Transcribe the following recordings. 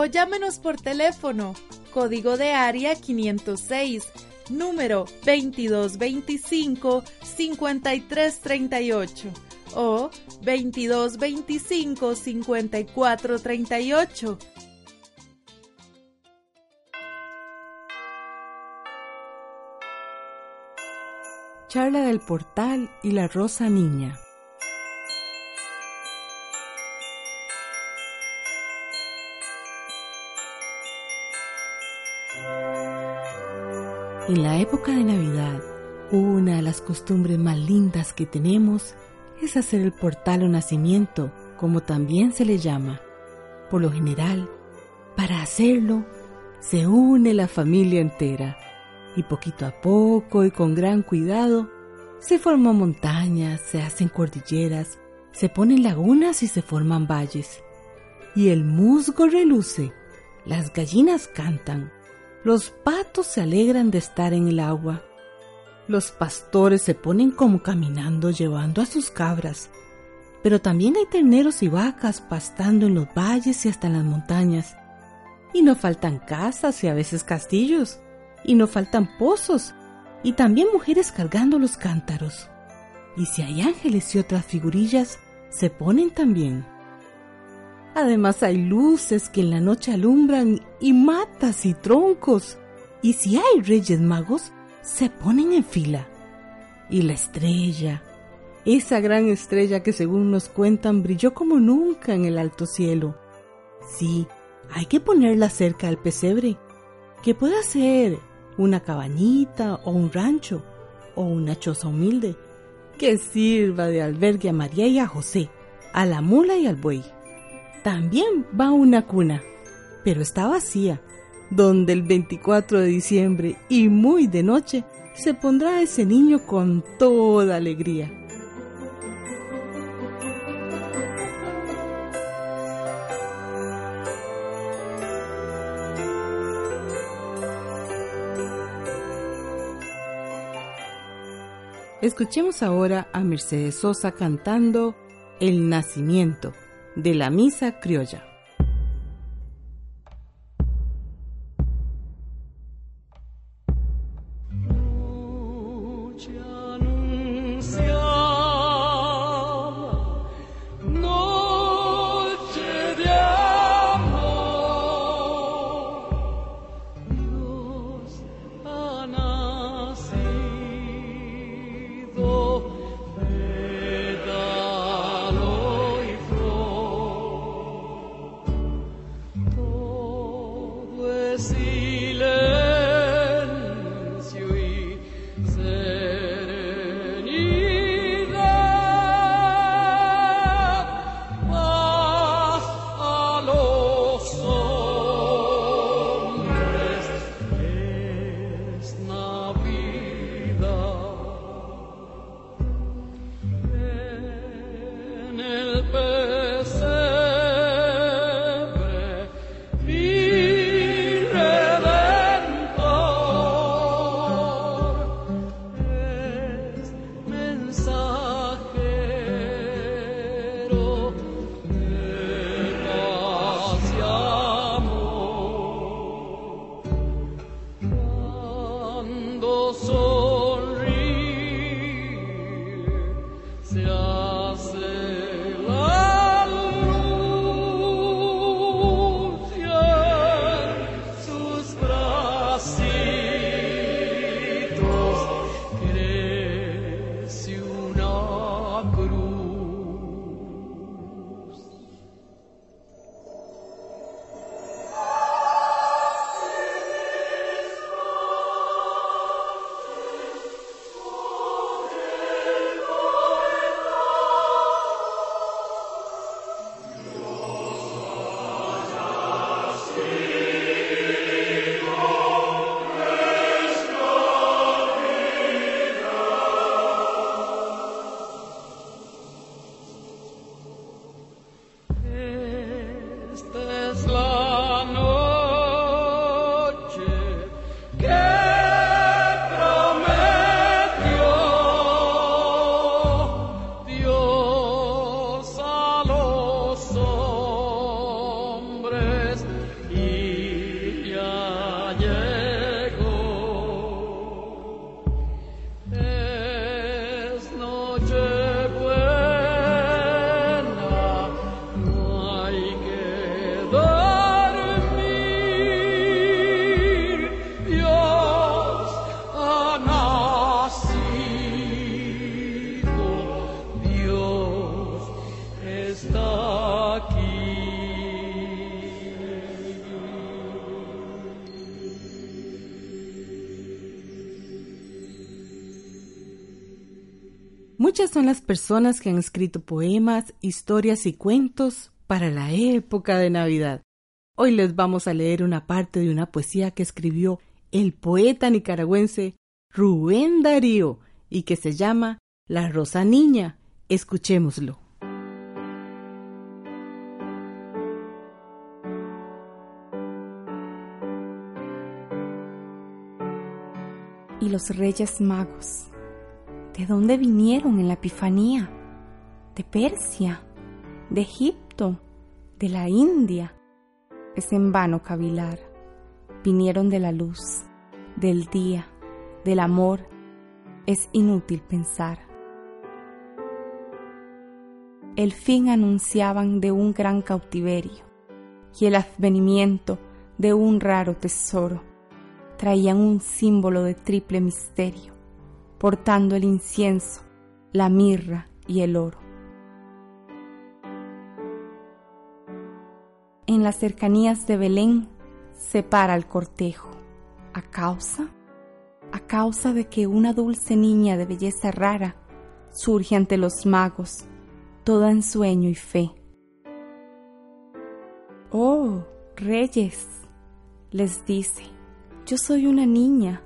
O llámenos por teléfono, código de área 506, número 2225-5338 o 2225-5438 Charla del Portal y la Rosa Niña. En la época de Navidad, una de las costumbres más lindas que tenemos es hacer el portal o nacimiento, como también se le llama. Por lo general, para hacerlo, se une la familia entera y poquito a poco y con gran cuidado se forman montañas, se hacen cordilleras, se ponen lagunas y se forman valles. Y el musgo reluce, las gallinas cantan, los patos se alegran de estar en el agua, los pastores se ponen como caminando llevando a sus cabras, pero también hay terneros y vacas pastando en los valles y hasta en las montañas. Y no faltan casas y a veces castillos y no faltan pozos, y también mujeres cargando los cántaros. Y si hay ángeles y otras figurillas, se ponen también. Además hay luces que en la noche alumbran y matas y troncos. Y si hay reyes magos, se ponen en fila. Y la estrella, esa gran estrella que según nos cuentan brilló como nunca en el alto cielo. Sí, hay que ponerla cerca al pesebre, que pueda ser una cabañita o un rancho o una choza humilde que sirva de albergue a María y a José, a la mula y al buey. También va una cuna, pero está vacía, donde el 24 de diciembre y muy de noche se pondrá ese niño con toda alegría. Escuchemos ahora a Mercedes Sosa cantando El nacimiento de la misa criolla. see. Personas que han escrito poemas, historias y cuentos para la época de Navidad. Hoy les vamos a leer una parte de una poesía que escribió el poeta nicaragüense Rubén Darío y que se llama La Rosa Niña. Escuchémoslo. Y los Reyes Magos ¿De dónde vinieron en la Epifanía? De Persia, de Egipto, de la India. Es en vano cavilar. Vinieron de la luz, del día, del amor. Es inútil pensar. El fin anunciaban de un gran cautiverio y el advenimiento de un raro tesoro. Traían un símbolo de triple misterio portando el incienso, la mirra y el oro. En las cercanías de Belén se para el cortejo. ¿A causa? A causa de que una dulce niña de belleza rara surge ante los magos, toda en sueño y fe. Oh, reyes, les dice, yo soy una niña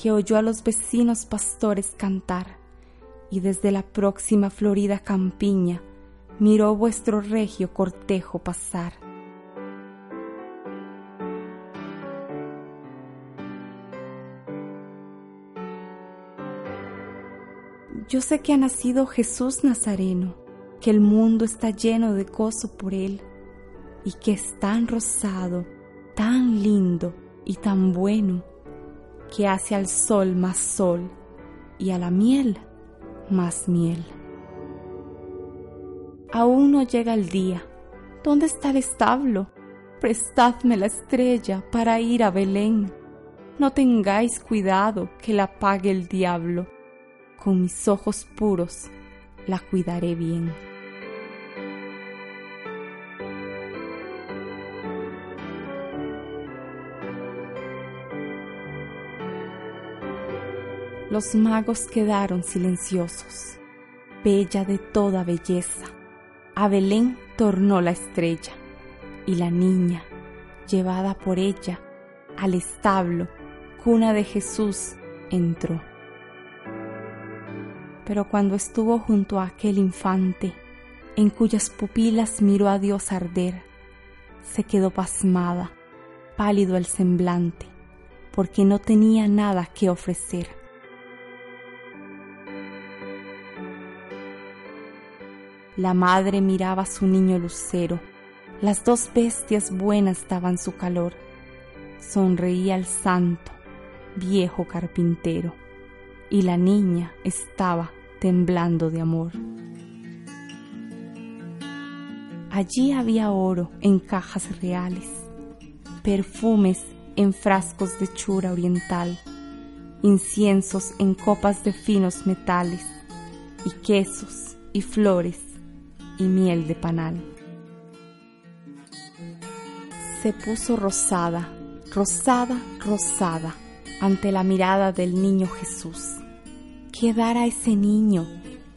que oyó a los vecinos pastores cantar, y desde la próxima florida campiña miró vuestro regio cortejo pasar. Yo sé que ha nacido Jesús Nazareno, que el mundo está lleno de gozo por él, y que es tan rosado, tan lindo y tan bueno, que hace al sol más sol y a la miel más miel. Aún no llega el día. ¿Dónde está el establo? Prestadme la estrella para ir a Belén. No tengáis cuidado que la pague el diablo. Con mis ojos puros la cuidaré bien. Los magos quedaron silenciosos. Bella de toda belleza, a Belén tornó la estrella, y la niña, llevada por ella al establo, cuna de Jesús, entró. Pero cuando estuvo junto a aquel infante, en cuyas pupilas miró a Dios arder, se quedó pasmada, pálido el semblante, porque no tenía nada que ofrecer. La madre miraba a su niño lucero. Las dos bestias buenas daban su calor. Sonreía el santo, viejo carpintero, y la niña estaba temblando de amor. Allí había oro en cajas reales, perfumes en frascos de chura oriental, inciensos en copas de finos metales, y quesos y flores y miel de panal. Se puso rosada, rosada, rosada, ante la mirada del niño Jesús. ¿Qué dar a ese niño?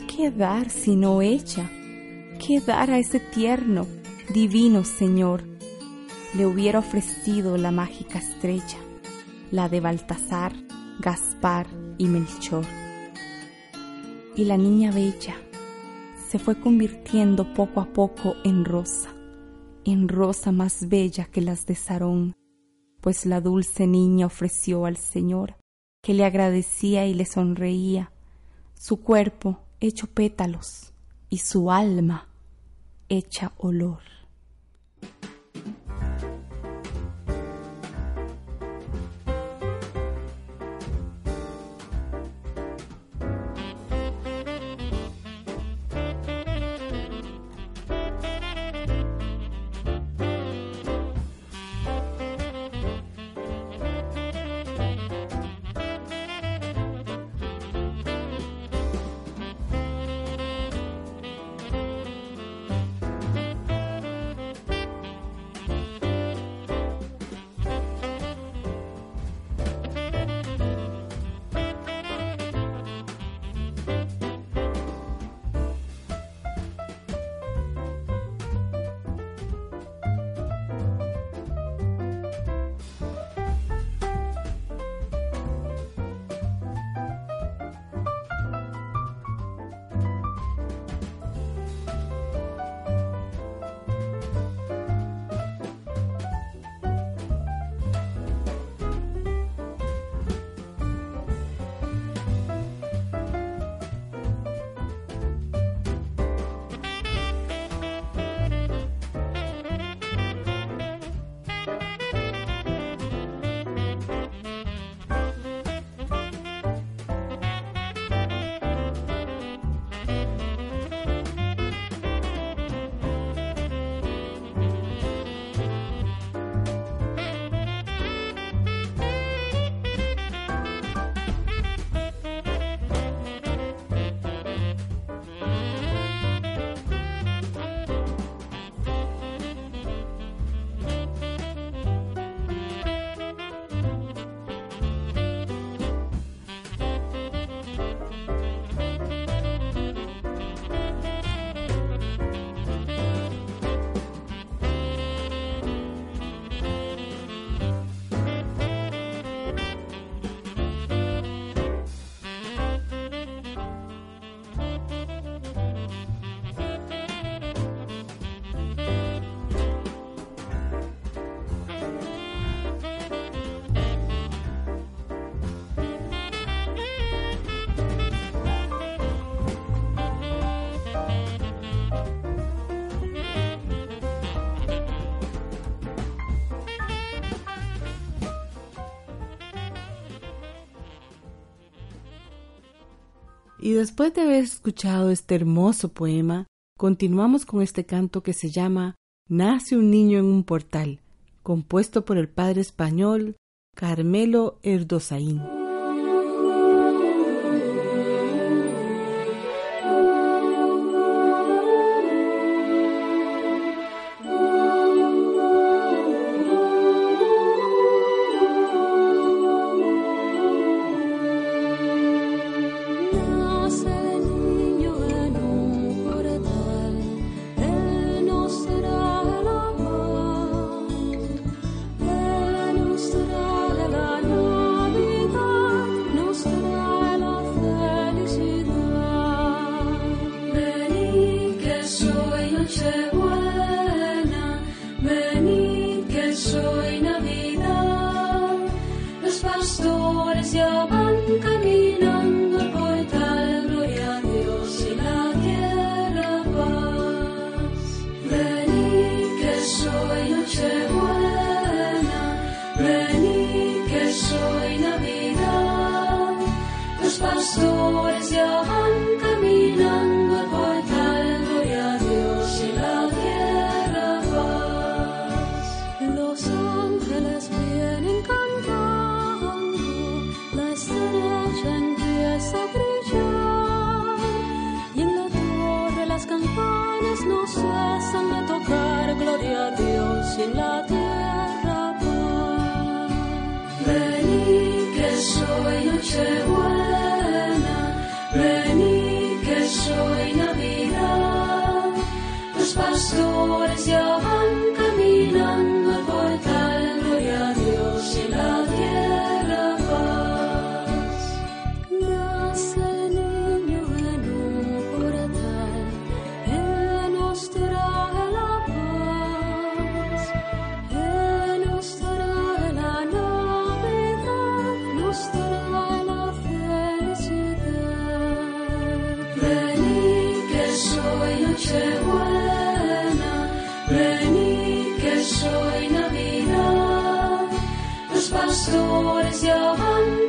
¿Qué dar sino ella? ¿Qué dar a ese tierno, divino Señor? Le hubiera ofrecido la mágica estrella, la de Baltasar, Gaspar y Melchor. Y la niña bella, se fue convirtiendo poco a poco en rosa, en rosa más bella que las de Sarón, pues la dulce niña ofreció al Señor, que le agradecía y le sonreía, su cuerpo hecho pétalos y su alma hecha olor. Y después de haber escuchado este hermoso poema, continuamos con este canto que se llama Nace un niño en un portal, compuesto por el padre español Carmelo Erdosaín. 저 grandes luces de tocar gloria a Dios y la tierra paz. Vení que soy Nochebuena, vení que soy Navidad, los pastores ya Nochebuena, venid que soy Navidad. Los pastores ya van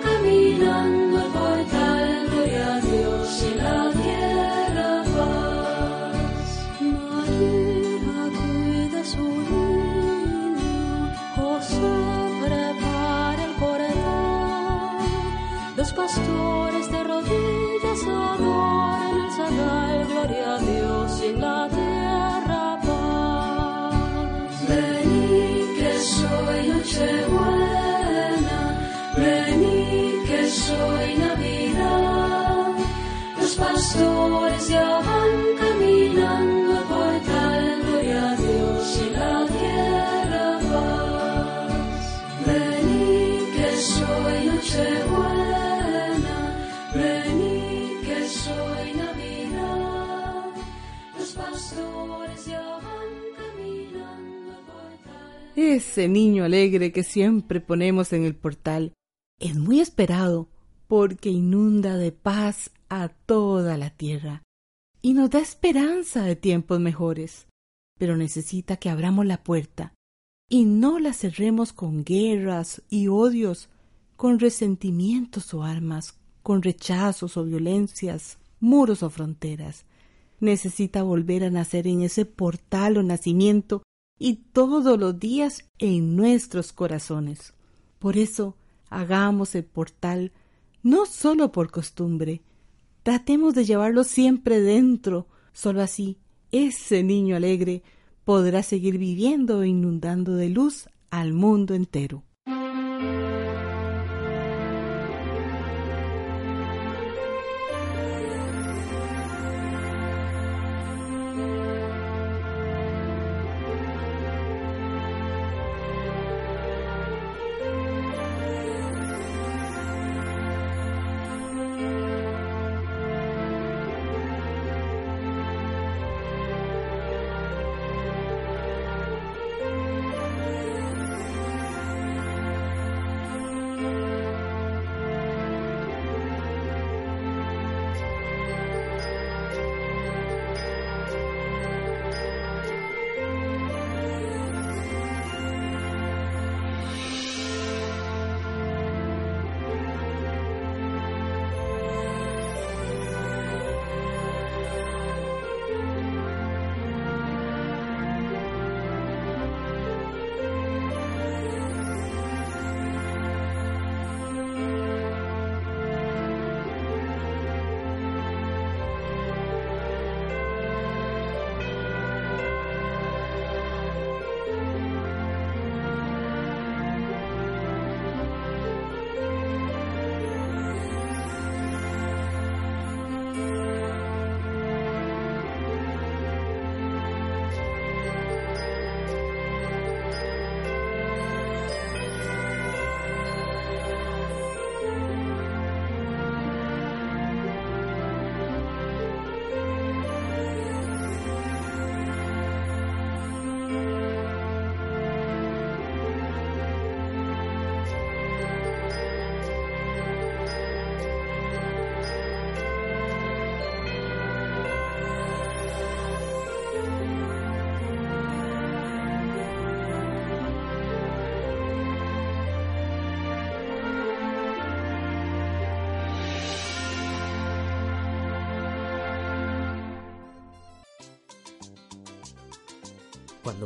Ese niño alegre que siempre ponemos en el portal es muy esperado porque inunda de paz a toda la tierra y nos da esperanza de tiempos mejores, pero necesita que abramos la puerta y no la cerremos con guerras y odios, con resentimientos o armas, con rechazos o violencias, muros o fronteras. Necesita volver a nacer en ese portal o nacimiento y todos los días en nuestros corazones. Por eso, hagamos el portal no solo por costumbre, tratemos de llevarlo siempre dentro, solo así ese niño alegre podrá seguir viviendo e inundando de luz al mundo entero.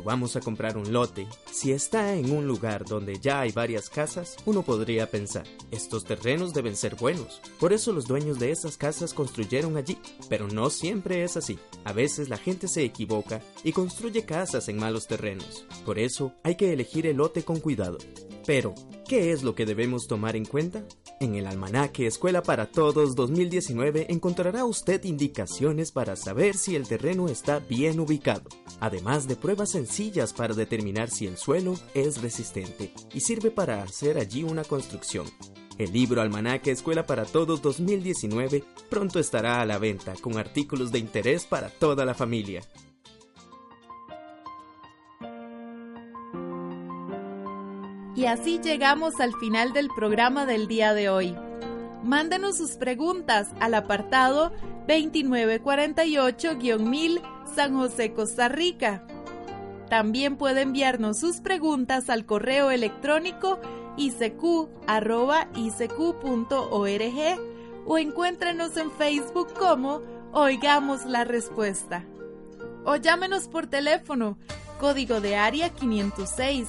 Vamos a comprar un lote, si está en un lugar donde ya hay varias casas, uno podría pensar, estos terrenos deben ser buenos. Por eso los dueños de esas casas construyeron allí. Pero no siempre es así. A veces la gente se equivoca y construye casas en malos terrenos. Por eso hay que elegir el lote con cuidado. Pero, ¿qué es lo que debemos tomar en cuenta? En el almanaque Escuela para Todos 2019 encontrará usted indicaciones para saber si el terreno está bien ubicado, además de pruebas sencillas para determinar si el suelo es resistente y sirve para hacer allí una construcción. El libro Almanaque Escuela para Todos 2019 pronto estará a la venta con artículos de interés para toda la familia. Y así llegamos al final del programa del día de hoy. Mándenos sus preguntas al apartado 2948-1000 San José, Costa Rica. También puede enviarnos sus preguntas al correo electrónico icq.org o encuéntrenos en Facebook como Oigamos la Respuesta. O llámenos por teléfono, código de área 506